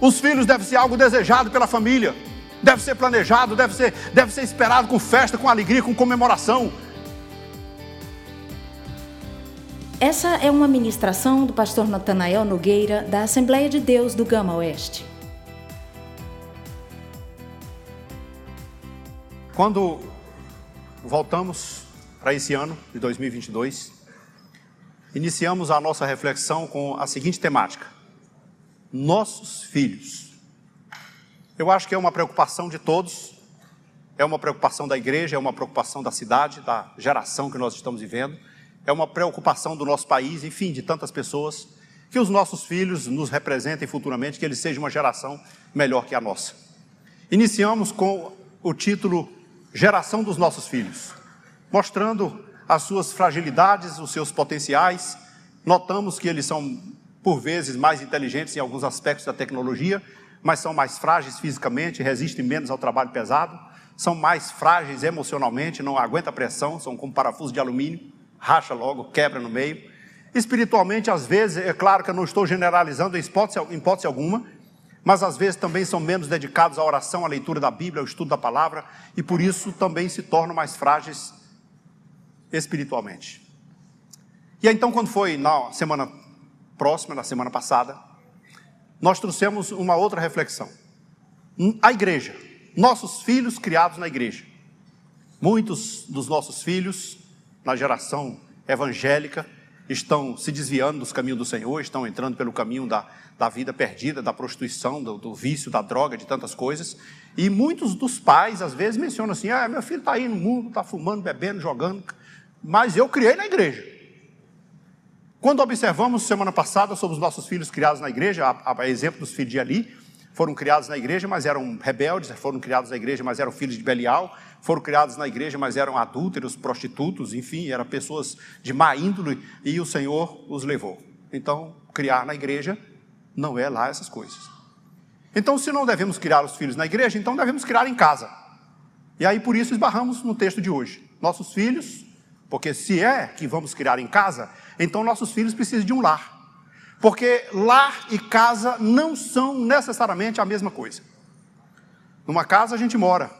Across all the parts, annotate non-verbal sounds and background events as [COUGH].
Os filhos devem ser algo desejado pela família, deve ser planejado, deve ser, deve ser esperado com festa, com alegria, com comemoração. Essa é uma ministração do pastor Natanael Nogueira, da Assembleia de Deus do Gama Oeste. Quando voltamos para esse ano de 2022, iniciamos a nossa reflexão com a seguinte temática: nossos filhos. Eu acho que é uma preocupação de todos, é uma preocupação da igreja, é uma preocupação da cidade, da geração que nós estamos vivendo, é uma preocupação do nosso país, enfim, de tantas pessoas, que os nossos filhos nos representem futuramente, que eles sejam uma geração melhor que a nossa. Iniciamos com o título Geração dos Nossos Filhos, mostrando as suas fragilidades, os seus potenciais. Notamos que eles são por vezes mais inteligentes em alguns aspectos da tecnologia, mas são mais frágeis fisicamente, resistem menos ao trabalho pesado, são mais frágeis emocionalmente, não aguenta pressão, são como parafuso de alumínio, racha logo, quebra no meio. Espiritualmente, às vezes, é claro que eu não estou generalizando em hipótese, em hipótese alguma, mas às vezes também são menos dedicados à oração, à leitura da Bíblia, ao estudo da palavra, e por isso também se tornam mais frágeis espiritualmente. E aí, então, quando foi na semana próxima, na semana passada, nós trouxemos uma outra reflexão. A igreja, nossos filhos criados na igreja. Muitos dos nossos filhos, na geração evangélica, estão se desviando dos caminhos do Senhor, estão entrando pelo caminho da, da vida perdida, da prostituição, do, do, vício, da droga, de tantas coisas. E muitos dos pais, às vezes, mencionam assim: ah, meu filho está aí no mundo, está fumando, bebendo, jogando, mas eu criei na igreja. Quando observamos semana passada sobre os nossos filhos criados na igreja, a, a exemplo dos filhos de Ali, foram criados na igreja, mas eram rebeldes, foram criados na igreja, mas eram filhos de Belial, foram criados na igreja, mas eram adúlteros, prostitutos, enfim, eram pessoas de má índole, e o Senhor os levou. Então, criar na igreja não é lá essas coisas. Então, se não devemos criar os filhos na igreja, então devemos criar em casa. E aí, por isso, esbarramos no texto de hoje. Nossos filhos, porque se é que vamos criar em casa, então nossos filhos precisam de um lar. Porque lar e casa não são necessariamente a mesma coisa. Numa casa a gente mora,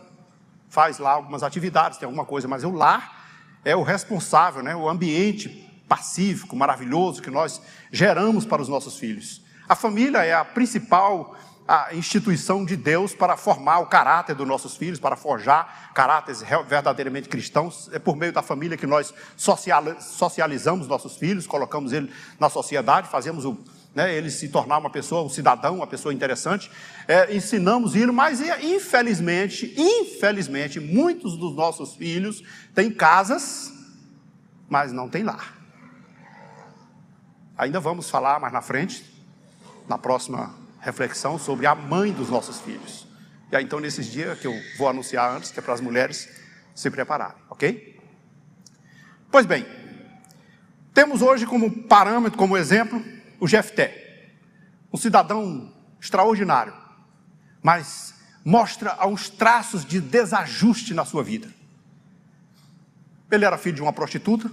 faz lá algumas atividades, tem alguma coisa, mas o lar é o responsável, né? o ambiente pacífico, maravilhoso que nós geramos para os nossos filhos. A família é a principal a instituição de Deus para formar o caráter dos nossos filhos, para forjar caráteres verdadeiramente cristãos. É por meio da família que nós socializamos nossos filhos, colocamos ele na sociedade, fazemos o, né, ele se tornar uma pessoa, um cidadão, uma pessoa interessante. É, ensinamos ele, mas infelizmente, infelizmente, muitos dos nossos filhos têm casas, mas não têm lar. Ainda vamos falar mais na frente, na próxima reflexão sobre a mãe dos nossos filhos. E aí, então, nesses dias que eu vou anunciar antes, que é para as mulheres se prepararem, ok? Pois bem, temos hoje como parâmetro, como exemplo, o Jefté, um cidadão extraordinário, mas mostra alguns traços de desajuste na sua vida. Ele era filho de uma prostituta,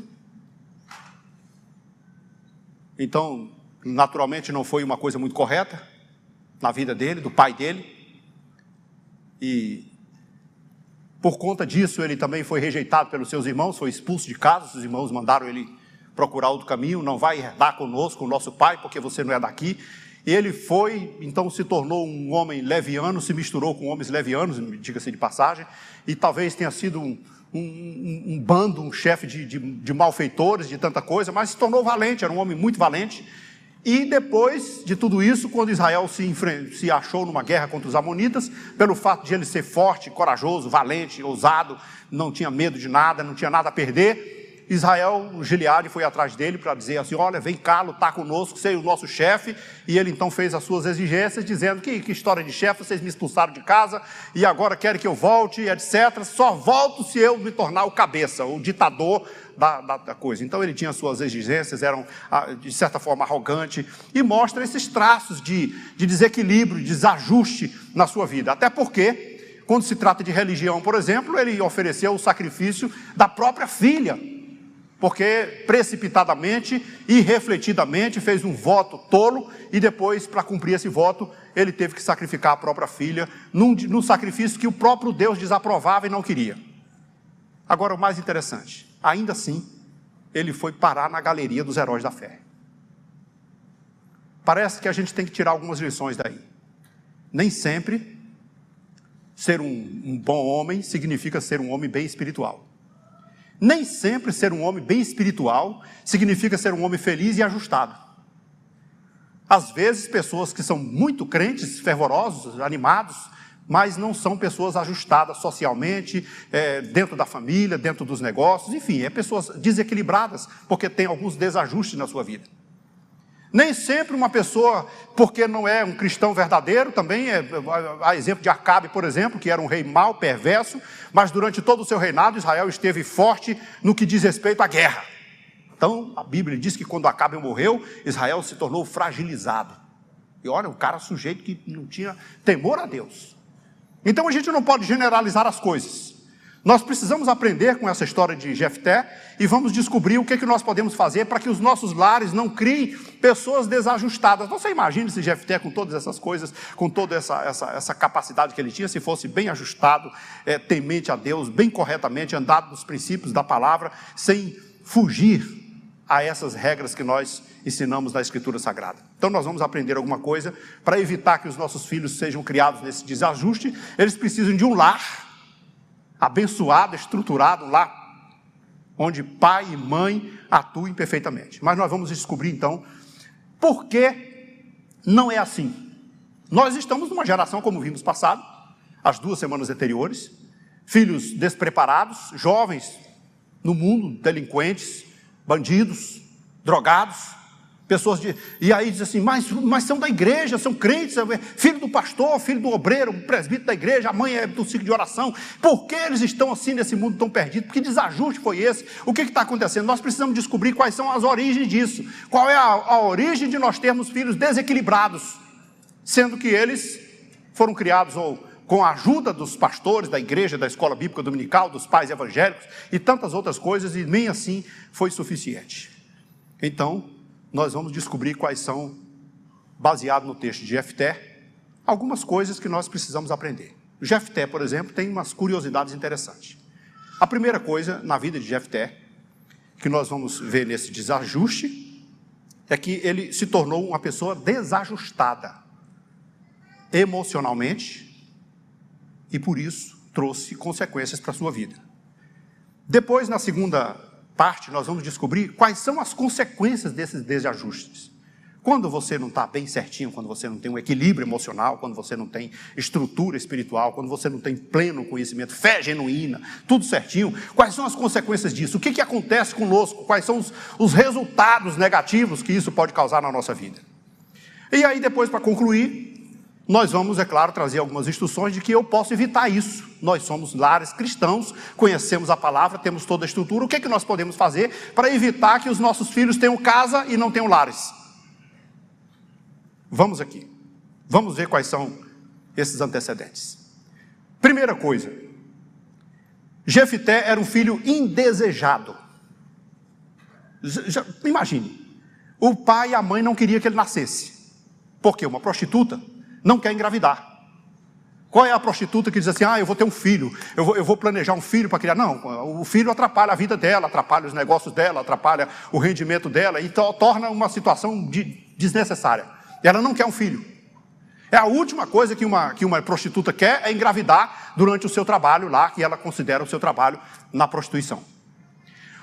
então, naturalmente, não foi uma coisa muito correta na vida dele, do pai dele. E por conta disso, ele também foi rejeitado pelos seus irmãos, foi expulso de casa. Os irmãos mandaram ele procurar outro caminho. Não vai herdar conosco o nosso pai, porque você não é daqui. Ele foi, então se tornou um homem leviano, se misturou com homens levianos, diga-se de passagem, e talvez tenha sido um, um, um bando, um chefe de, de, de malfeitores, de tanta coisa, mas se tornou valente, era um homem muito valente e depois de tudo isso, quando Israel se, se, achou numa guerra contra os Amonitas, pelo fato de ele ser forte, corajoso, valente, ousado, não tinha medo de nada, não tinha nada a perder, Israel, Gileade, foi atrás dele para dizer assim: Olha, vem cá, lutar conosco, ser o nosso chefe. E ele então fez as suas exigências, dizendo: Que, que história de chefe, vocês me expulsaram de casa e agora querem que eu volte, etc. Só volto se eu me tornar o cabeça, o ditador da, da, da coisa. Então ele tinha suas exigências, eram ah, de certa forma arrogante, e mostra esses traços de, de desequilíbrio, de desajuste na sua vida. Até porque, quando se trata de religião, por exemplo, ele ofereceu o sacrifício da própria filha porque precipitadamente e refletidamente fez um voto tolo e depois, para cumprir esse voto, ele teve que sacrificar a própria filha num, num sacrifício que o próprio Deus desaprovava e não queria. Agora, o mais interessante, ainda assim, ele foi parar na galeria dos heróis da fé. Parece que a gente tem que tirar algumas lições daí. Nem sempre ser um, um bom homem significa ser um homem bem espiritual. Nem sempre ser um homem bem espiritual significa ser um homem feliz e ajustado. Às vezes, pessoas que são muito crentes, fervorosos, animados, mas não são pessoas ajustadas socialmente, é, dentro da família, dentro dos negócios, enfim, é pessoas desequilibradas, porque tem alguns desajustes na sua vida. Nem sempre uma pessoa, porque não é um cristão verdadeiro, também é, há exemplo de Acabe, por exemplo, que era um rei mau, perverso, mas durante todo o seu reinado Israel esteve forte no que diz respeito à guerra. Então, a Bíblia diz que quando Acabe morreu, Israel se tornou fragilizado. E olha, um cara sujeito que não tinha temor a Deus. Então a gente não pode generalizar as coisas. Nós precisamos aprender com essa história de Jefté e vamos descobrir o que, é que nós podemos fazer para que os nossos lares não criem pessoas desajustadas. Você imagina se Jefté, com todas essas coisas, com toda essa, essa, essa capacidade que ele tinha, se fosse bem ajustado, é, temente a Deus, bem corretamente, andado nos princípios da palavra, sem fugir a essas regras que nós ensinamos na Escritura Sagrada. Então, nós vamos aprender alguma coisa para evitar que os nossos filhos sejam criados nesse desajuste. Eles precisam de um lar abençoado, estruturado lá, onde pai e mãe atuem perfeitamente. Mas nós vamos descobrir então por que não é assim. Nós estamos numa geração, como vimos passado, as duas semanas anteriores, filhos despreparados, jovens no mundo, delinquentes, bandidos, drogados, Pessoas de, e aí diz assim, mas, mas são da igreja, são crentes, filho do pastor, filho do obreiro, presbítero da igreja, a mãe é do ciclo de oração. Por que eles estão assim nesse mundo tão perdido? Que desajuste foi esse? O que está acontecendo? Nós precisamos descobrir quais são as origens disso. Qual é a, a origem de nós termos filhos desequilibrados, sendo que eles foram criados ou com a ajuda dos pastores da igreja, da escola bíblica dominical, dos pais evangélicos e tantas outras coisas, e nem assim foi suficiente. Então, nós vamos descobrir quais são, baseado no texto de Jefté, algumas coisas que nós precisamos aprender. Jefté, por exemplo, tem umas curiosidades interessantes. A primeira coisa na vida de Jefté, que nós vamos ver nesse desajuste, é que ele se tornou uma pessoa desajustada emocionalmente e por isso trouxe consequências para a sua vida. Depois, na segunda parte, nós vamos descobrir quais são as consequências desses desajustes. Quando você não está bem certinho, quando você não tem um equilíbrio emocional, quando você não tem estrutura espiritual, quando você não tem pleno conhecimento, fé genuína, tudo certinho, quais são as consequências disso? O que, que acontece conosco? Quais são os, os resultados negativos que isso pode causar na nossa vida? E aí, depois, para concluir, nós vamos, é claro, trazer algumas instruções de que eu posso evitar isso. Nós somos lares cristãos, conhecemos a palavra, temos toda a estrutura. O que, é que nós podemos fazer para evitar que os nossos filhos tenham casa e não tenham lares? Vamos aqui. Vamos ver quais são esses antecedentes. Primeira coisa, Jefité era um filho indesejado. Já, imagine, o pai e a mãe não queriam que ele nascesse. Porque uma prostituta não quer engravidar. Qual é a prostituta que diz assim: ah, eu vou ter um filho, eu vou, eu vou planejar um filho para criar? Não, o filho atrapalha a vida dela, atrapalha os negócios dela, atrapalha o rendimento dela e torna uma situação de, desnecessária. Ela não quer um filho. É a última coisa que uma, que uma prostituta quer é engravidar durante o seu trabalho lá, que ela considera o seu trabalho na prostituição.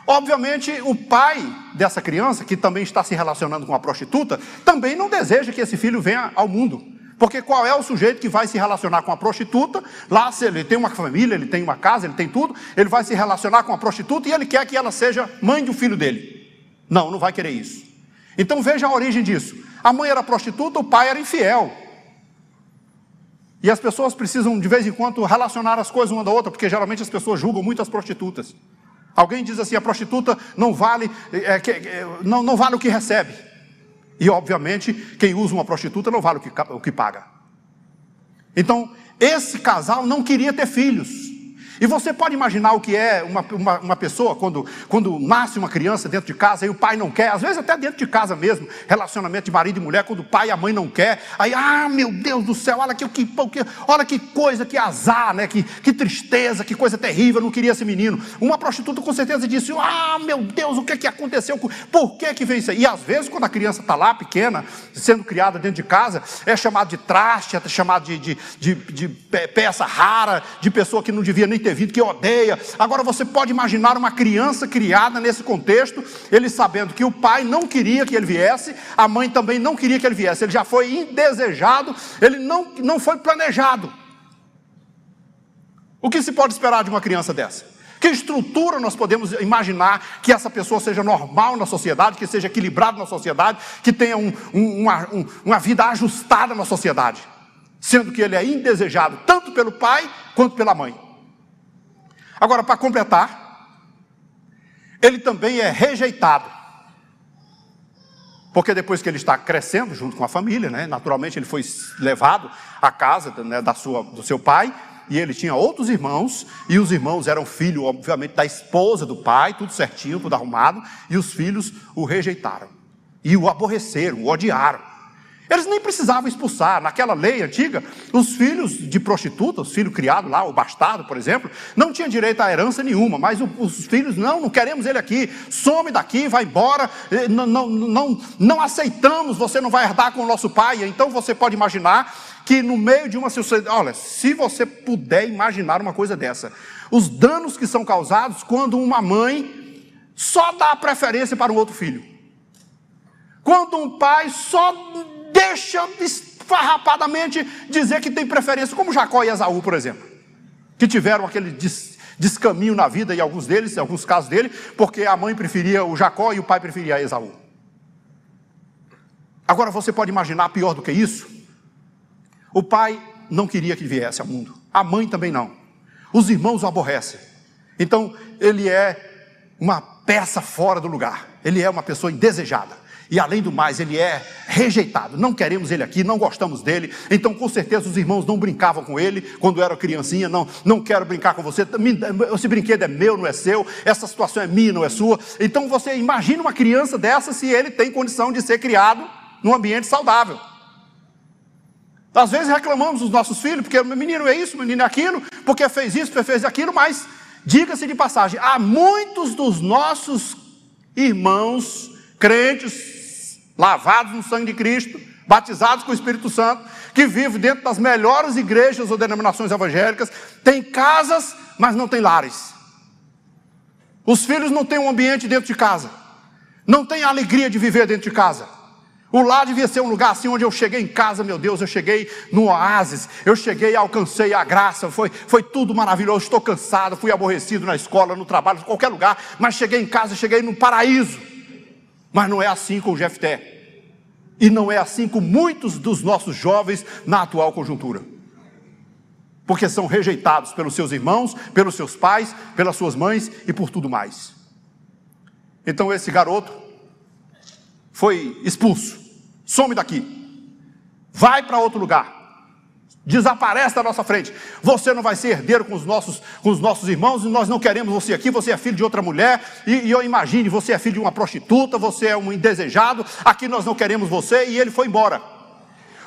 Obviamente, o pai dessa criança, que também está se relacionando com a prostituta, também não deseja que esse filho venha ao mundo. Porque qual é o sujeito que vai se relacionar com a prostituta? Lá, se ele tem uma família, ele tem uma casa, ele tem tudo, ele vai se relacionar com a prostituta e ele quer que ela seja mãe do filho dele. Não, não vai querer isso. Então veja a origem disso. A mãe era prostituta, o pai era infiel. E as pessoas precisam, de vez em quando, relacionar as coisas uma da outra, porque geralmente as pessoas julgam muito as prostitutas. Alguém diz assim: a prostituta não vale, é, é, não, não vale o que recebe. E, obviamente, quem usa uma prostituta não vale o que, o que paga. Então, esse casal não queria ter filhos. E você pode imaginar o que é uma, uma, uma, pessoa quando, quando nasce uma criança dentro de casa e o pai não quer, às vezes até dentro de casa mesmo, relacionamento de marido e mulher, quando o pai e a mãe não quer, aí, ah, meu Deus do céu, olha que, que, que, olha que coisa, que azar, né? que, que tristeza, que coisa terrível, eu não queria esse menino. Uma prostituta com certeza disse, ah, meu Deus, o que, que aconteceu? Por que, que veio isso aí? E às vezes, quando a criança está lá, pequena, sendo criada dentro de casa, é chamado de traste, é chamado de, de, de, de peça rara, de pessoa que não devia nem ter vindo, que odeia. Agora você pode imaginar uma criança criada nesse contexto, ele sabendo que o pai não queria que ele viesse, a mãe também não queria que ele viesse, ele já foi indesejado, ele não, não foi planejado. O que se pode esperar de uma criança dessa? Que estrutura nós podemos imaginar que essa pessoa seja normal na sociedade, que seja equilibrado na sociedade, que tenha um, um, uma, um, uma vida ajustada na sociedade, sendo que ele é indesejado tanto pelo pai quanto pela mãe. Agora, para completar, ele também é rejeitado. Porque depois que ele está crescendo junto com a família, né, naturalmente ele foi levado à casa né, da sua, do seu pai, e ele tinha outros irmãos, e os irmãos eram filhos, obviamente, da esposa do pai, tudo certinho, tudo arrumado, e os filhos o rejeitaram, e o aborreceram, o odiaram. Eles nem precisavam expulsar. Naquela lei antiga, os filhos de prostituta, os filhos criados lá, o bastardo, por exemplo, não tinha direito a herança nenhuma. Mas os filhos, não, não queremos ele aqui. Some daqui, vai embora. Não, não, não, não aceitamos, você não vai herdar com o nosso pai. Então você pode imaginar que no meio de uma sociedade. Olha, se você puder imaginar uma coisa dessa, os danos que são causados quando uma mãe só dá preferência para um outro filho. Quando um pai só deixa esfarrapadamente dizer que tem preferência, como Jacó e Esaú, por exemplo, que tiveram aquele des, descaminho na vida, e alguns deles, em alguns casos dele, porque a mãe preferia o Jacó e o pai preferia Esaú. Agora você pode imaginar pior do que isso? O pai não queria que viesse ao mundo, a mãe também não, os irmãos o aborrecem. Então ele é uma peça fora do lugar, ele é uma pessoa indesejada. E além do mais, ele é rejeitado. Não queremos ele aqui, não gostamos dele. Então, com certeza, os irmãos não brincavam com ele quando era criancinha. Não, não quero brincar com você. Esse brinquedo é meu, não é seu. Essa situação é minha, não é sua. Então, você imagina uma criança dessa se ele tem condição de ser criado num ambiente saudável. Às vezes reclamamos dos nossos filhos, porque menino é isso, menino é aquilo, porque fez isso, porque fez aquilo, mas diga-se de passagem, há muitos dos nossos irmãos crentes, lavados no sangue de Cristo, batizados com o Espírito Santo, que vivem dentro das melhores igrejas ou denominações evangélicas, tem casas, mas não tem lares. Os filhos não têm um ambiente dentro de casa, não têm a alegria de viver dentro de casa. O lar devia ser um lugar assim onde eu cheguei em casa, meu Deus, eu cheguei no oásis, eu cheguei alcancei a graça, foi, foi tudo maravilhoso. Estou cansado, fui aborrecido na escola, no trabalho, em qualquer lugar, mas cheguei em casa, cheguei no paraíso. Mas não é assim com o Jefté. E não é assim com muitos dos nossos jovens na atual conjuntura. Porque são rejeitados pelos seus irmãos, pelos seus pais, pelas suas mães e por tudo mais. Então esse garoto foi expulso. Some daqui. Vai para outro lugar. Desaparece da nossa frente. Você não vai ser herdeiro com os nossos, com os nossos irmãos, e nós não queremos você aqui. Você é filho de outra mulher, e, e eu imagine, você é filho de uma prostituta, você é um indesejado. Aqui nós não queremos você, e ele foi embora.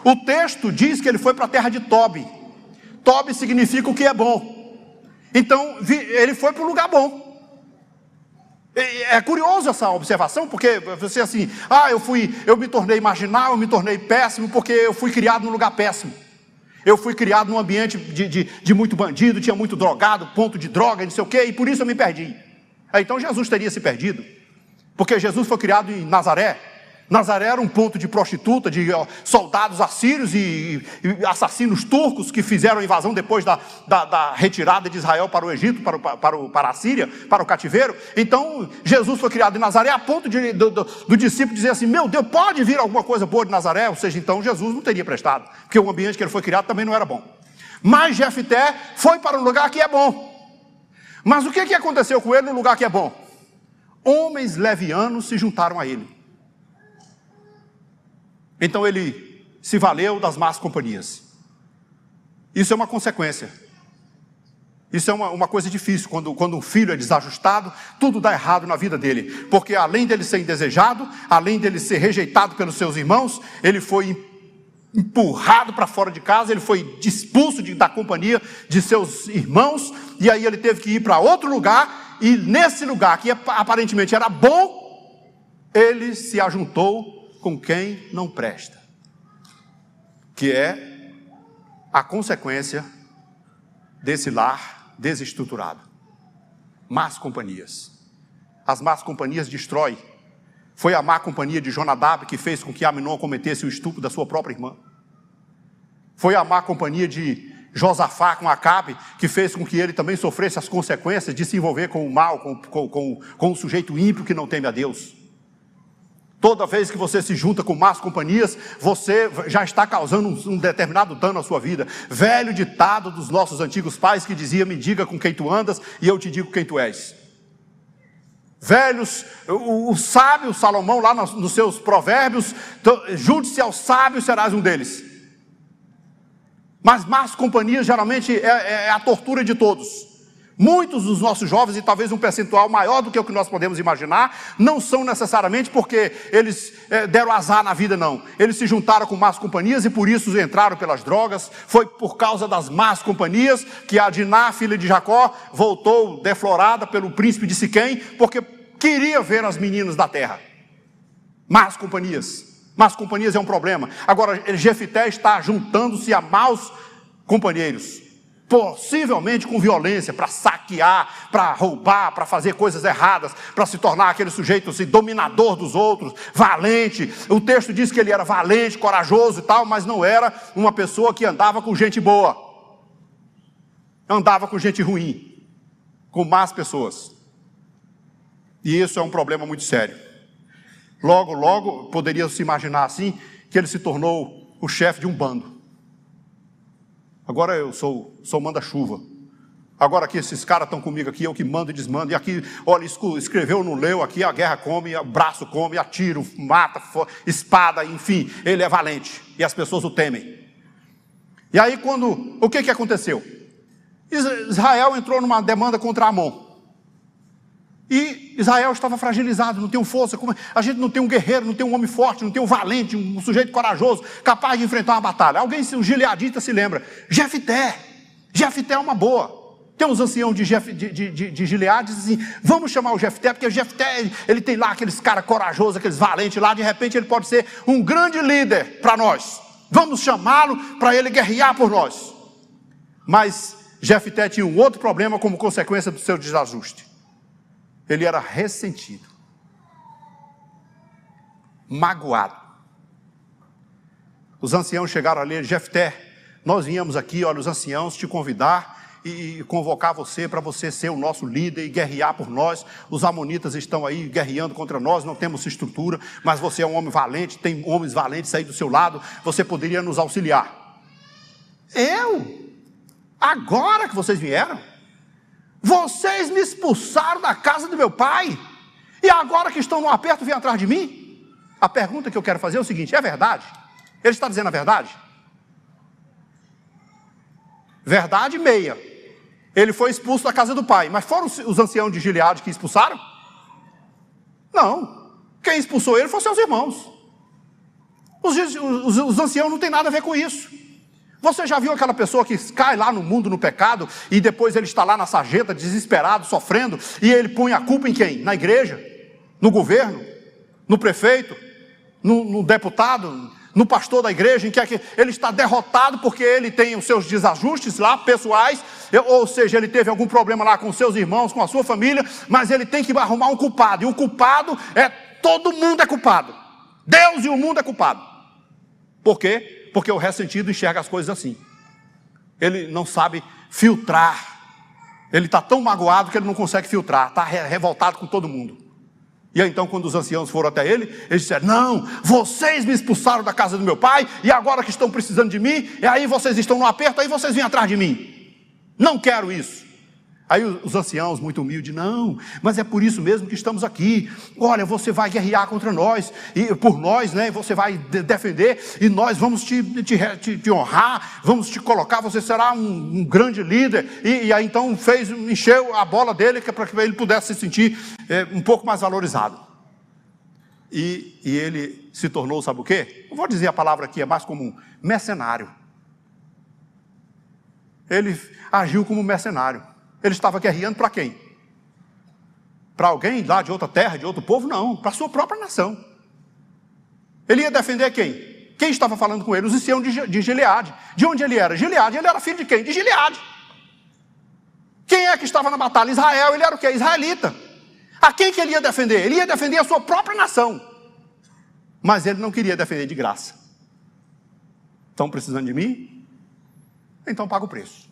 O texto diz que ele foi para a terra de Tobi. Tobi significa o que é bom. Então, ele foi para um lugar bom. É curioso essa observação, porque você assim, ah, eu fui, eu me tornei marginal, eu me tornei péssimo, porque eu fui criado num lugar péssimo. Eu fui criado num ambiente de, de, de muito bandido, tinha muito drogado, ponto de droga, não sei o quê, e por isso eu me perdi. Então Jesus teria se perdido, porque Jesus foi criado em Nazaré, Nazaré era um ponto de prostituta, de soldados assírios e, assassinos turcos que fizeram a invasão depois da, da, da retirada de Israel para o Egito, para, para, para a Síria, para o cativeiro. Então, Jesus foi criado em Nazaré a ponto de, do, do, do, discípulo dizer assim: Meu Deus, pode vir alguma coisa boa de Nazaré? Ou seja, então Jesus não teria prestado, porque o ambiente que ele foi criado também não era bom. Mas Jefté foi para um lugar que é bom. Mas o que, que aconteceu com ele no lugar que é bom? Homens levianos se juntaram a ele. Então ele se valeu das más companhias. Isso é uma consequência. Isso é uma, uma coisa difícil, quando, quando um filho é desajustado, tudo dá errado na vida dele, porque além dele ser indesejado, além dele ser rejeitado pelos seus irmãos, ele foi empurrado para fora de casa, ele foi expulso de, da companhia de seus irmãos, e aí ele teve que ir para outro lugar, e nesse lugar, que aparentemente era bom, ele se ajuntou com quem não presta, que é a consequência desse lar desestruturado. Más companhias. As más companhias destroem foi a má companhia de Jonadab que fez com que Aminon cometesse o estupro da sua própria irmã. Foi a má companhia de Josafá com Acabe que fez com que ele também sofresse as consequências de se envolver com o mal, com, com, com, com o sujeito ímpio que não teme a Deus. Toda vez que você se junta com más companhias, você já está causando um, um, determinado dano à sua vida. Velho ditado dos nossos antigos pais que dizia: Me diga com quem tu andas e eu te digo quem tu és velhos, o, o sábio Salomão, lá nos, nos seus provérbios, junte-se aos sábios, serás um deles. Mas más companhias geralmente é, é, é, a tortura de todos. Muitos dos nossos jovens, e talvez um percentual maior do que o que nós podemos imaginar, não são necessariamente porque eles é, deram azar na vida, não. Eles se juntaram com más companhias e por isso entraram pelas drogas. Foi por causa das más companhias que a Diná, filha de Jacó, voltou deflorada pelo príncipe de Siquém, porque queria ver as meninas da terra. Más companhias. Más companhias é um problema. Agora, Jefité está juntando-se a maus companheiros possivelmente com violência, para saquear, para roubar, para fazer coisas erradas, para se tornar aquele sujeito assim, dominador dos outros, valente. O texto diz que ele era valente, corajoso e tal, mas não era uma pessoa que andava com gente boa, andava com gente ruim, com más pessoas. E isso é um problema muito sério. Logo, logo, poderia se imaginar assim, que ele se tornou o chefe de um bando. Agora eu sou, sou manda-chuva. Agora aqui esses caras estão comigo aqui, eu que mando e desmando. E aqui, olha, escreveu no leu aqui, a guerra come, o braço come, atiro, mata, espada, enfim, ele é valente. E as pessoas o temem. E aí quando, o que que aconteceu? Israel entrou numa demanda contra Amon. E Israel estava fragilizado, não tem força. A gente não tem um guerreiro, não tem um homem forte, não tem um valente, um sujeito corajoso, capaz de enfrentar uma batalha. Alguém, um gileadita, se lembra. Jefité. Jefité é uma boa. Tem uns anciãos de, Jef, de, de, de, dizem assim: vamos chamar o Jefté, porque o Jefté ele tem lá aqueles caras corajosos, aqueles valentes lá, de repente ele pode ser um grande líder para nós. Vamos chamá-lo para ele guerrear por nós. Mas Jefté tinha um outro problema como consequência do seu desajuste ele era ressentido, magoado. Os anciãos chegaram ali, Jefté, nós viemos aqui, olha, os anciãos te convidar e convocar você para você ser o nosso líder e guerrear por nós. Os amonitas estão aí guerreando contra nós, não temos estrutura, mas você é um homem valente, tem homens valentes aí do seu lado, você poderia nos auxiliar. Eu? Agora que vocês vieram? Vocês me expulsaram da casa do meu pai, e agora que estão no aperto, vêm atrás de mim? A pergunta que eu quero fazer é o seguinte: é verdade? Ele está dizendo a verdade? Verdade meia. Ele foi expulso da casa do pai, mas foram os anciãos de Gileade que expulsaram? Não. Quem expulsou ele foram seus irmãos. Os, os, os anciãos não têm nada a ver com isso. Você já viu aquela pessoa que cai lá no mundo no pecado e depois ele está lá na sarjeta, desesperado, sofrendo, e ele põe a culpa em quem? Na igreja? No governo? No prefeito? No, no deputado? No pastor da igreja? Em que, é que ele está derrotado porque ele tem os seus desajustes lá pessoais, ou seja, ele teve algum problema lá com seus irmãos, com a sua família, mas ele tem que arrumar um culpado, e o culpado é todo mundo é culpado. Deus e o mundo é culpado. Por quê? Porque o ressentido enxerga as coisas assim. Ele não sabe filtrar. Ele está tão magoado que ele não consegue filtrar, está revoltado com todo mundo. E aí, então, quando os anciãos foram até ele, eles disseram: Não, vocês me expulsaram da casa do meu pai, e agora que estão precisando de mim, e aí vocês estão no aperto, aí vocês vêm atrás de mim. Não quero isso. Aí os anciãos, muito humildes, não, mas é por isso mesmo que estamos aqui. Olha, você vai guerrear contra nós, e por nós, né? Você vai defender, e nós vamos te, te, te, te honrar, vamos te colocar, você será um, um grande líder. E, e, aí então fez, encheu a bola dele é para que ele pudesse se sentir é, um pouco mais valorizado. E, e ele se tornou, sabe o quê? Não vou dizer a palavra aqui, é mais comum, mercenário. Ele agiu como mercenário. Ele estava guerreando para quem? Para alguém lá de outra terra, de outro povo? Não, para a sua própria nação. Ele ia defender quem? Quem estava falando com ele? Os anciãos de, de Gileade. De onde ele era? Gileade. Ele era filho de quem? De Gileade. Quem é que estava na batalha? Israel. Ele era o quê? Israelita. A quem que ele ia defender? Ele ia defender a sua própria nação. Mas ele não queria defender de graça. Estão precisando de mim? Então paga o preço.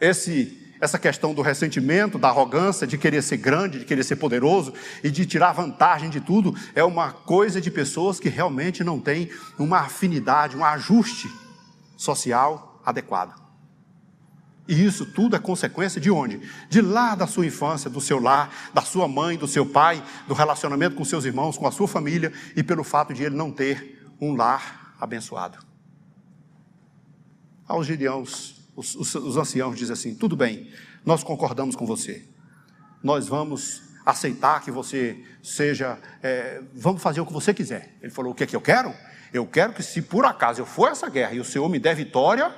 Esse, essa questão do ressentimento, da arrogância, de querer ser grande, de querer ser poderoso e de tirar vantagem de tudo, é uma coisa de pessoas que realmente não têm uma afinidade, um ajuste social adequado. E isso tudo é consequência de onde? De lá da sua infância, do seu lar, da sua mãe, do seu pai, do relacionamento com seus irmãos, com a sua família e pelo fato de ele não ter um lar abençoado. Aos os, os, os anciãos dizem assim: tudo bem, nós concordamos com você, nós vamos aceitar que você seja, é, vamos fazer o que você quiser. Ele falou: o que é que eu quero? Eu quero que, se por acaso eu for essa guerra e o Senhor me der vitória,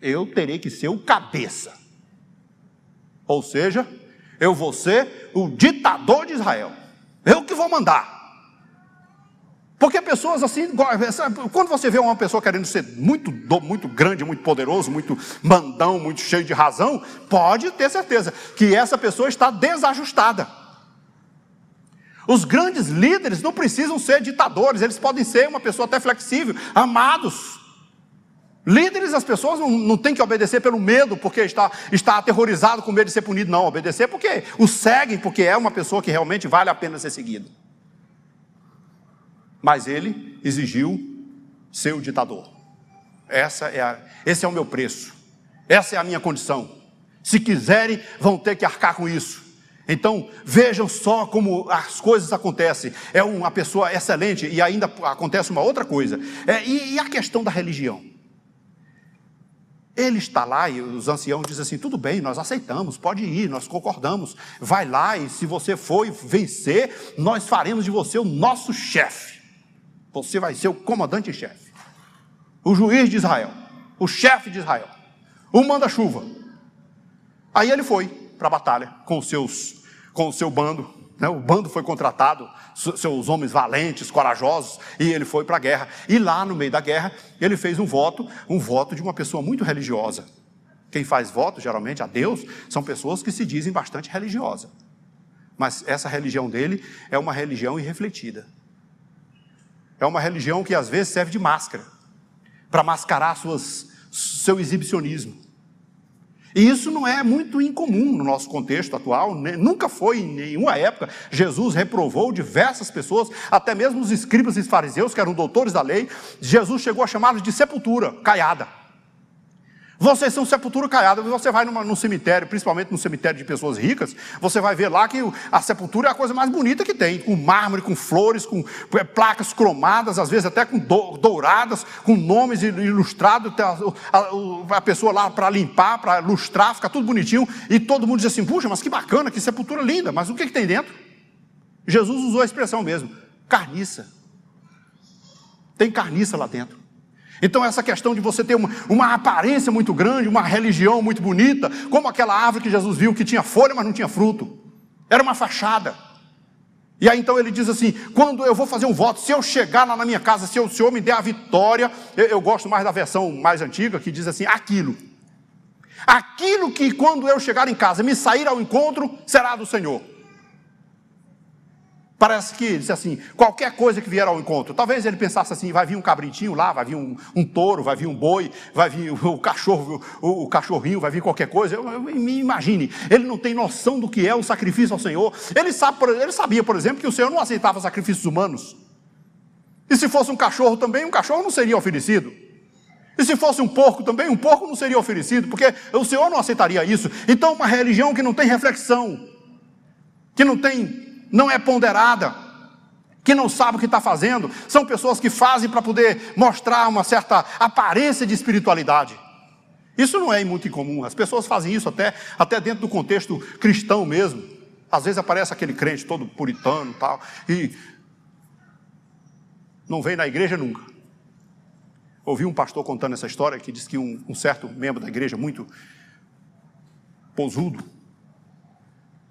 eu terei que ser o cabeça. Ou seja, eu vou ser o ditador de Israel. Eu que vou mandar. Porque pessoas assim, quando você vê uma pessoa querendo ser muito, muito grande, muito poderoso, muito mandão, muito cheio de razão, pode ter certeza que essa pessoa está desajustada. Os grandes líderes não precisam ser ditadores, eles podem ser uma pessoa até flexível, amados. Líderes, as pessoas não, não têm que obedecer pelo medo, porque está, está aterrorizado com medo de ser punido, não. Obedecer porque o seguem, porque é uma pessoa que realmente vale a pena ser seguido. Mas ele exigiu ser o ditador. Essa é a, esse é o meu preço. Essa é a minha condição. Se quiserem, vão ter que arcar com isso. Então, vejam só como as coisas acontecem. É uma pessoa excelente e ainda acontece uma outra coisa. É, e, e, a questão da religião? Ele está lá e os anciãos dizem assim: tudo bem, nós aceitamos, pode ir, nós concordamos. Vai lá e se você for vencer, nós faremos de você o nosso chefe. Você vai ser o comandante-chefe, o juiz de Israel, o chefe de Israel, o manda-chuva. Aí ele foi para a batalha com, seus, com o seu bando. Né? O bando foi contratado, seus homens valentes, corajosos, e ele foi para a guerra. E lá no meio da guerra, ele fez um voto, um voto de uma pessoa muito religiosa. Quem faz voto, geralmente, a Deus, são pessoas que se dizem bastante religiosas. Mas essa religião dele é uma religião irrefletida. É uma religião que às vezes serve de máscara para mascarar suas, seu exibicionismo. E isso não é muito incomum no nosso contexto atual, né? nunca foi em nenhuma época. Jesus reprovou diversas pessoas, até mesmo os escribas e fariseus, que eram doutores da lei. Jesus chegou a chamá-los de sepultura, caiada. Vocês são sepultura caiada. Você vai numa, num cemitério, principalmente no cemitério de pessoas ricas, você vai ver lá que a sepultura é a coisa mais bonita que tem, com mármore, com flores, com é, placas cromadas, às vezes até com douradas, com nomes ilustrados, a, a, a pessoa lá para limpar, para lustrar, fica tudo bonitinho, e todo mundo diz assim: puxa, mas que bacana, que sepultura linda, mas o que, que tem dentro? Jesus usou a expressão mesmo: carniça. Tem carniça lá dentro. Então, essa questão de você ter uma, uma, aparência muito grande, uma religião muito bonita, como aquela árvore que Jesus viu que tinha folha, mas não tinha fruto, era uma fachada. E aí então ele diz assim: quando eu vou fazer um voto, se eu chegar lá na minha casa, se o Senhor me der a vitória, eu, eu gosto mais da versão mais antiga, que diz assim: aquilo. Aquilo que quando eu chegar em casa me sair ao encontro, será do Senhor. Parece que disse assim: qualquer coisa que vier ao encontro. Talvez ele pensasse assim: vai vir um cabritinho lá, vai vir um, um touro, vai vir um boi, vai vir o, [LAUGHS] cachorro, o, o, cachorrinho, vai vir qualquer coisa. Eu, eu, me imagine, ele não tem noção do que é o sacrifício ao Senhor. Ele, sabe, ele sabia, por exemplo, que o Senhor não aceitava sacrifícios humanos. E se fosse um cachorro também, um cachorro não seria oferecido. E se fosse um porco também, um porco não seria oferecido, porque o Senhor não aceitaria isso. Então, uma religião que não tem reflexão, que não tem, não é ponderada, que não sabe o que está fazendo, são pessoas que fazem para poder mostrar uma certa aparência de espiritualidade. Isso não é muito incomum, as pessoas fazem isso até, até dentro do contexto cristão mesmo. Às vezes aparece aquele crente todo puritano tal, e não vem na igreja nunca. Ouvi um pastor contando essa história que diz que um, um certo membro da igreja, muito posudo,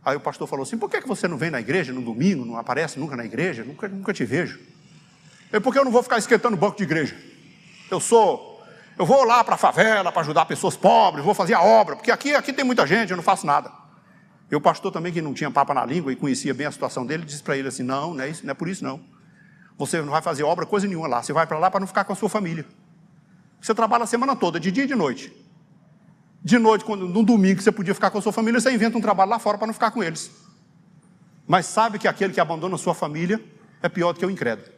Aí o pastor falou assim: por que, que você não vem na igreja no domingo, não aparece nunca na igreja? Nunca, nunca te vejo. É porque eu não vou ficar esquentando o banco de igreja. Eu sou, eu vou lá para a favela para ajudar pessoas pobres, vou fazer a obra, porque aqui, aqui tem muita gente, eu não faço nada. E o pastor também, que não tinha papa na língua e conhecia bem a situação dele, disse para ele assim: não, não é, isso, não é por isso não. Você não vai fazer obra coisa nenhuma lá, você vai para lá para não ficar com a sua família. Você trabalha a semana toda, de dia e de noite. De noite, quando, num domingo que você podia ficar com a sua família, você inventa um trabalho lá fora para não ficar com eles. Mas sabe que aquele que abandona a sua família é pior do que o incrédulo.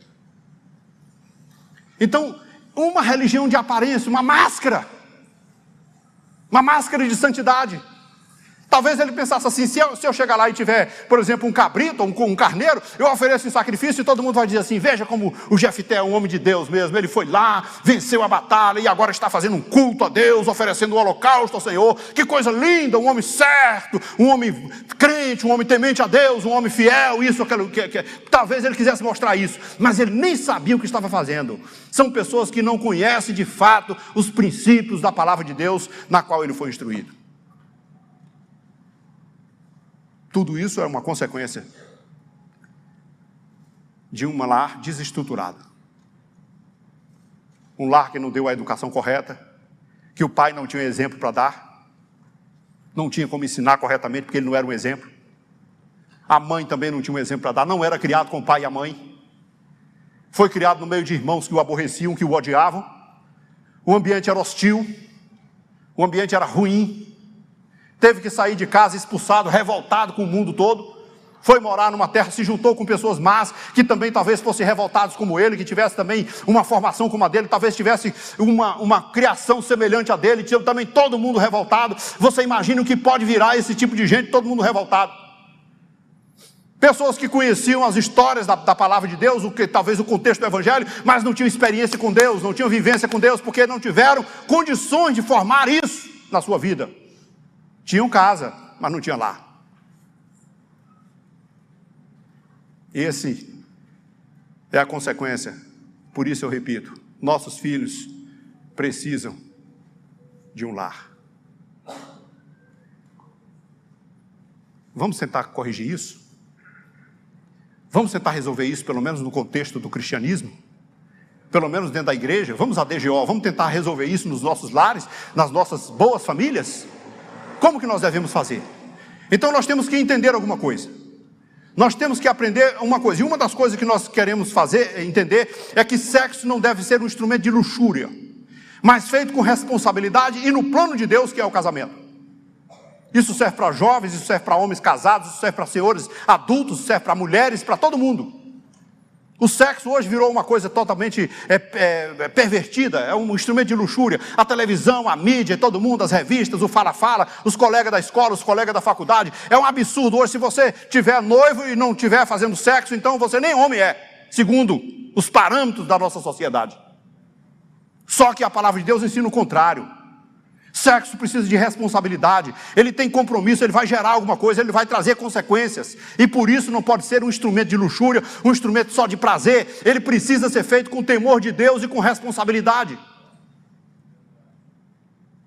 Então, uma religião de aparência, uma máscara, uma máscara de santidade. Talvez ele pensasse assim: se eu, se eu chegar lá e tiver, por exemplo, um cabrito ou um, um, carneiro, eu ofereço em sacrifício e todo mundo vai dizer assim: veja como o Jefté é um homem de Deus mesmo. Ele foi lá, venceu a batalha e agora está fazendo um culto a Deus, oferecendo um holocausto ao Senhor. Que coisa linda! Um homem certo, um homem crente, um homem temente a Deus, um homem fiel. Isso, aquilo que, que talvez ele quisesse mostrar isso, mas ele nem sabia o que estava fazendo. São pessoas que não conhecem de fato os princípios da palavra de Deus na qual ele foi instruído. Tudo isso é uma consequência de um lar desestruturado. Um lar que não deu a educação correta, que o pai não tinha exemplo para dar, não tinha como ensinar corretamente porque ele não era um exemplo. A mãe também não tinha um exemplo para dar, não era criado com o pai e a mãe. Foi criado no meio de irmãos que o aborreciam, que o odiavam. O ambiente era hostil, o ambiente era ruim, teve que sair de casa expulsado, revoltado com o mundo todo. Foi morar numa terra, se juntou com pessoas más, que também talvez fossem revoltados como ele, que tivesse também uma formação como a dele, talvez tivesse uma, uma criação semelhante a dele, tinha também todo mundo revoltado. Você imagina o que pode virar esse tipo de gente, todo mundo revoltado. Pessoas que conheciam as histórias da, da, palavra de Deus, o que talvez o contexto do Evangelho, mas não tinham experiência com Deus, não tinham vivência com Deus, porque não tiveram condições de formar isso na sua vida. Tinham casa, mas não tinha lá. Esse é a consequência. Por isso eu repito: nossos filhos precisam de um lar. Vamos tentar corrigir isso? Vamos tentar resolver isso, pelo menos no contexto do cristianismo? Pelo menos dentro da igreja? Vamos à DGO, vamos tentar resolver isso nos nossos lares, nas nossas boas famílias? Como que nós devemos fazer? Então nós temos que entender alguma coisa. Nós temos que aprender uma coisa. E uma das coisas que nós queremos fazer, entender, é que sexo não deve ser um instrumento de luxúria, mas feito com responsabilidade e no plano de Deus, que é o casamento. Isso serve para jovens, isso serve para homens casados, isso serve para senhores adultos, isso serve para mulheres, para todo mundo. O sexo hoje virou uma coisa totalmente é, é, é, pervertida, é um instrumento de luxúria. A televisão, a mídia, todo mundo, as revistas, o fala-fala, os colegas da escola, os colegas da faculdade. É um absurdo. Hoje, se você tiver noivo e não tiver fazendo sexo, então você nem homem é, segundo os parâmetros da nossa sociedade. Só que a palavra de Deus ensina o contrário. Sexo precisa de responsabilidade, ele tem compromisso, ele vai gerar alguma coisa, ele vai trazer consequências, e por isso não pode ser um instrumento de luxúria, um instrumento só de prazer, ele precisa ser feito com temor de Deus e com responsabilidade.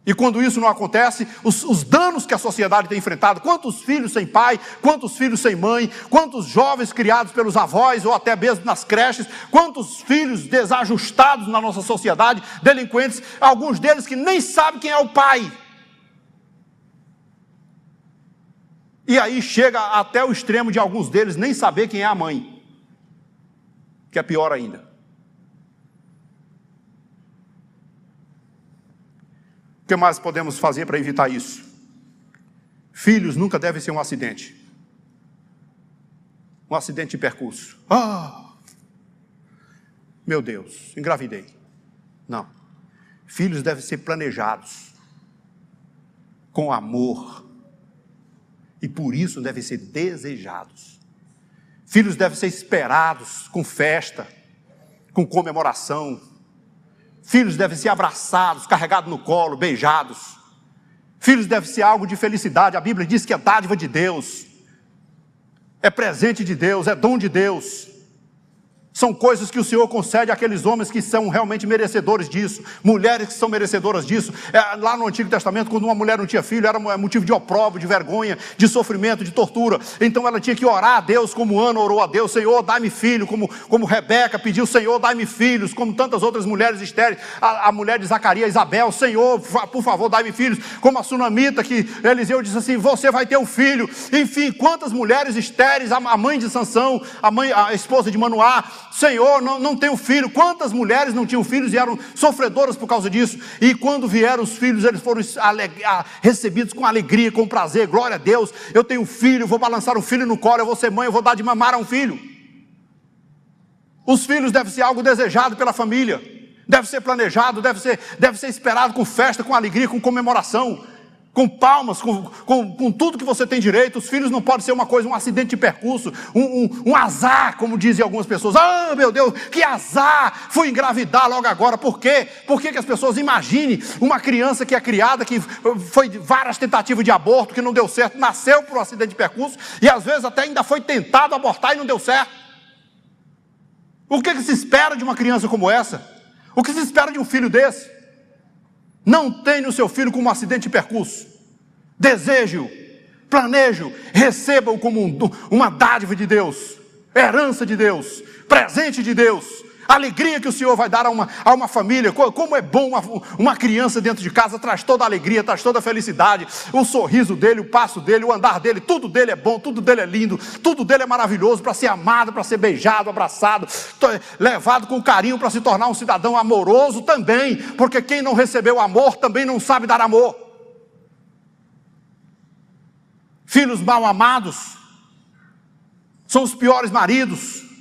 E quando isso não acontece, os, os, danos que a sociedade tem enfrentado, quantos filhos sem pai, quantos filhos sem mãe, quantos jovens criados pelos avós ou até mesmo nas creches, quantos filhos desajustados na nossa sociedade, delinquentes, alguns deles que nem sabem quem é o pai. E aí chega até o extremo de alguns deles nem saber quem é a mãe, que é pior ainda. Que mais podemos fazer para evitar isso? Filhos nunca devem ser um acidente. Um acidente de percurso. Ah! Meu Deus, engravidei. Não. Filhos devem ser planejados com amor e por isso devem ser desejados. Filhos devem ser esperados com festa, com comemoração. Filhos devem ser abraçados, carregados no colo, beijados. Filhos devem ser algo de felicidade. A Bíblia diz que é dádiva de Deus, é presente de Deus, é dom de Deus. São coisas que o Senhor concede àqueles homens que são realmente merecedores disso, mulheres que são merecedoras disso. É, lá no Antigo Testamento, quando uma mulher não tinha filho, era motivo de opróbrio, de vergonha, de sofrimento, de tortura. Então ela tinha que orar a Deus, como Ana orou a Deus: Senhor, dai-me filho, como, como Rebeca pediu: Senhor, dai-me filhos, como tantas outras mulheres estéreis, a, a mulher de Zacarias, Isabel: Senhor, por favor, dai-me filhos. Como a sunamita, que Eliseu disse assim: Você vai ter um filho. Enfim, quantas mulheres estéreis, a, a mãe de Sansão, a, mãe, a esposa de Manoá Senhor, não, não tenho filho. Quantas mulheres não tinham filhos e eram sofredoras por causa disso? E quando vieram os filhos, eles foram recebidos com alegria, com prazer. Glória a Deus, eu tenho filho, vou balançar um filho no colo, eu vou ser mãe, eu vou dar de mamar a um filho. Os filhos devem ser algo desejado pela família, deve ser planejado, deve ser, deve ser esperado com festa, com alegria, com comemoração com palmas, com, com, com, tudo que você tem direito. Os filhos não podem ser uma coisa, um acidente de percurso, um, um, um, azar, como dizem algumas pessoas. Ah, meu Deus, que azar! Fui engravidar logo agora. Por quê? Por que, que as pessoas imaginem uma criança que é criada, que foi várias tentativas de aborto, que não deu certo, nasceu por um acidente de percurso e às vezes até ainda foi tentado abortar e não deu certo? O que, que se espera de uma criança como essa? O que se espera de um filho desse? Não tenha o seu filho como um acidente de percurso. Desejo, planejo, receba-o como um, uma dádiva de Deus, herança de Deus, presente de Deus alegria que o Senhor vai dar a uma, a uma família. Como é bom uma, uma criança dentro de casa, traz toda a alegria, traz toda a felicidade. O sorriso dele, o passo dele, o andar dele, tudo dele é bom, tudo dele é lindo, tudo dele é maravilhoso para ser amado, para ser beijado, abraçado, levado com carinho para se tornar um cidadão amoroso também, porque quem não recebeu amor também não sabe dar amor. Filhos mal amados são os piores maridos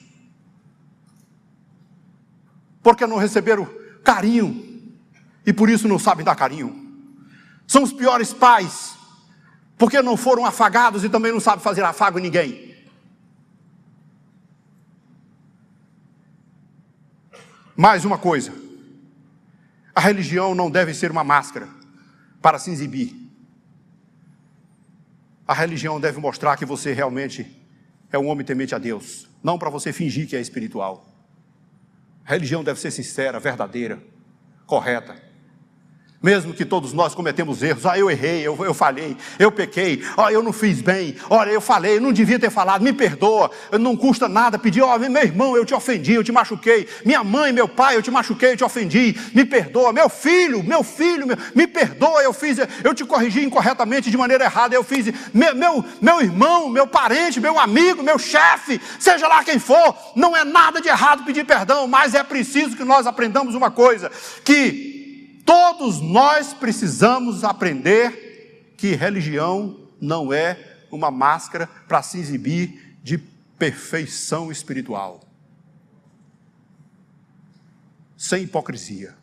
porque não receberam carinho e por isso não sabem dar carinho. São os piores pais, porque não foram afagados e também não sabem fazer afago em ninguém. Mais uma coisa: a religião não deve ser uma máscara para se exibir. A religião deve mostrar que você realmente é um homem temente a Deus, não para você fingir que é espiritual. A religião deve ser sincera, verdadeira, correta. Mesmo que todos nós cometemos erros, ah, eu errei, eu, eu falhei, eu pequei, ah, eu não fiz bem, olha, eu falei, eu não devia ter falado, me perdoa, não custa nada pedir, ó, oh, meu irmão, eu te ofendi, eu te machuquei, minha mãe, meu pai, eu te machuquei, eu te ofendi, me perdoa, meu filho, meu filho, meu, me perdoa, eu fiz, eu te corrigi incorretamente de maneira errada, eu fiz, meu, meu, meu irmão, meu parente, meu amigo, meu chefe, seja lá quem for, não é nada de errado pedir perdão, mas é preciso que nós aprendamos uma coisa, que Todos nós precisamos aprender que religião não é uma máscara para se exibir de perfeição espiritual. Sem hipocrisia.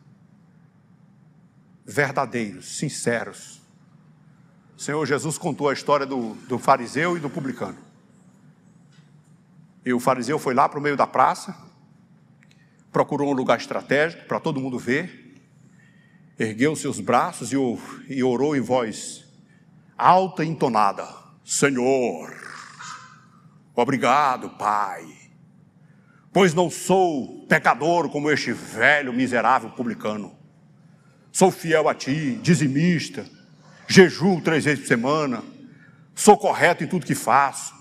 Verdadeiros, sinceros. O Senhor Jesus contou a história do, do fariseu e do publicano. E o fariseu foi lá para o meio da praça, procurou um lugar estratégico para todo mundo ver ergueu seus braços e orou em voz alta e entonada: Senhor, obrigado, Pai, pois não sou pecador como este velho miserável publicano. Sou fiel a Ti, dizimista, jejuo três vezes por semana, sou correto em tudo que faço.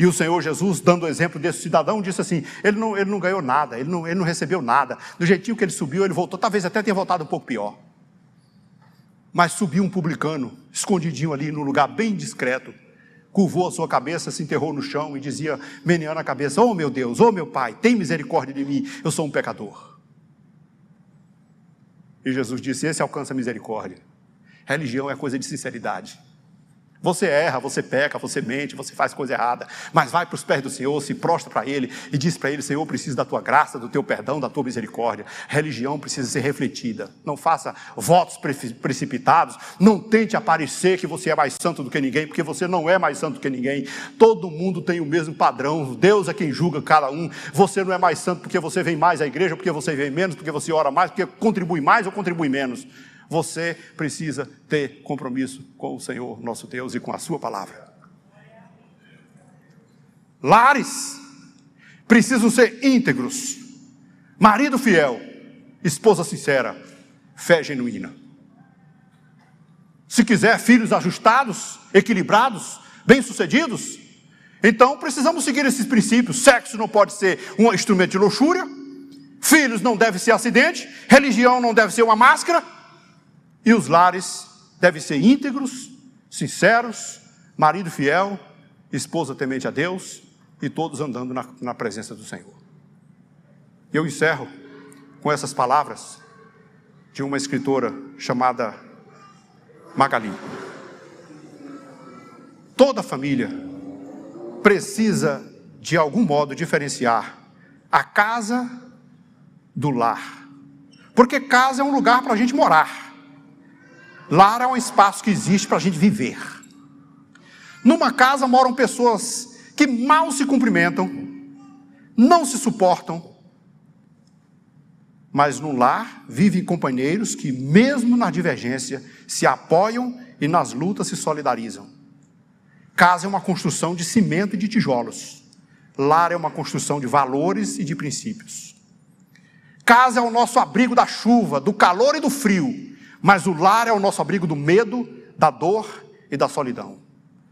E o Senhor Jesus, dando o exemplo desse cidadão, disse assim: ele não, ele não ganhou nada, ele não, ele não recebeu nada. Do jeitinho que ele subiu, ele voltou, talvez até tenha voltado um pouco pior. Mas subiu um publicano, escondidinho ali, num lugar bem discreto, curvou a sua cabeça, se enterrou no chão e dizia, meneando a cabeça: Oh meu Deus, oh meu Pai, tem misericórdia de mim, eu sou um pecador. E Jesus disse: Esse alcança misericórdia. Religião é coisa de sinceridade. Você erra, você peca, você mente, você faz coisa errada, mas vai para os pés do Senhor, se prostra para Ele e diz para Ele: Senhor, preciso da tua graça, do teu perdão, da tua misericórdia. Religião precisa ser refletida. Não faça votos precipitados, não tente aparecer que você é mais santo do que ninguém, porque você não é mais santo do que ninguém. Todo mundo tem o mesmo padrão, Deus é quem julga cada um. Você não é mais santo porque você vem mais à igreja, porque você vem menos, porque você ora mais, porque contribui mais ou contribui menos. Você precisa ter compromisso com o Senhor, nosso Deus, e com a Sua palavra. Lares precisam ser íntegros, marido fiel, esposa sincera, fé genuína. Se quiser filhos ajustados, equilibrados, bem-sucedidos, então precisamos seguir esses princípios. Sexo não pode ser um instrumento de luxúria, filhos não devem ser acidente, religião não deve ser uma máscara, e os lares devem ser íntegros, sinceros, marido fiel, esposa temente a Deus e todos andando na, na presença do Senhor. Eu encerro com essas palavras de uma escritora chamada Magali. Toda família precisa, de algum modo, diferenciar a casa do lar. Porque casa é um lugar para a gente morar. Lar é um espaço que existe para a gente viver. Numa casa moram pessoas que mal se cumprimentam, não se suportam, mas no lar vivem companheiros que, mesmo na divergência, se apoiam e nas lutas se solidarizam. Casa é uma construção de cimento e de tijolos. Lar é uma construção de valores e de princípios. Casa é o nosso abrigo da chuva, do calor e do frio mas o lar é o nosso abrigo do medo, da dor e da solidão.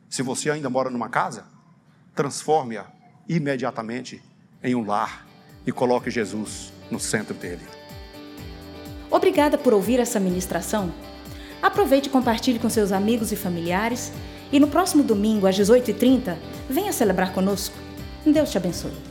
Se você ainda mora numa casa, transforme-a imediatamente em um lar e coloque Jesus no centro dele. Obrigada por ouvir essa ministração. Aproveite e compartilhe com seus amigos e familiares. E no próximo domingo, às 18h30, venha celebrar conosco. Deus te abençoe.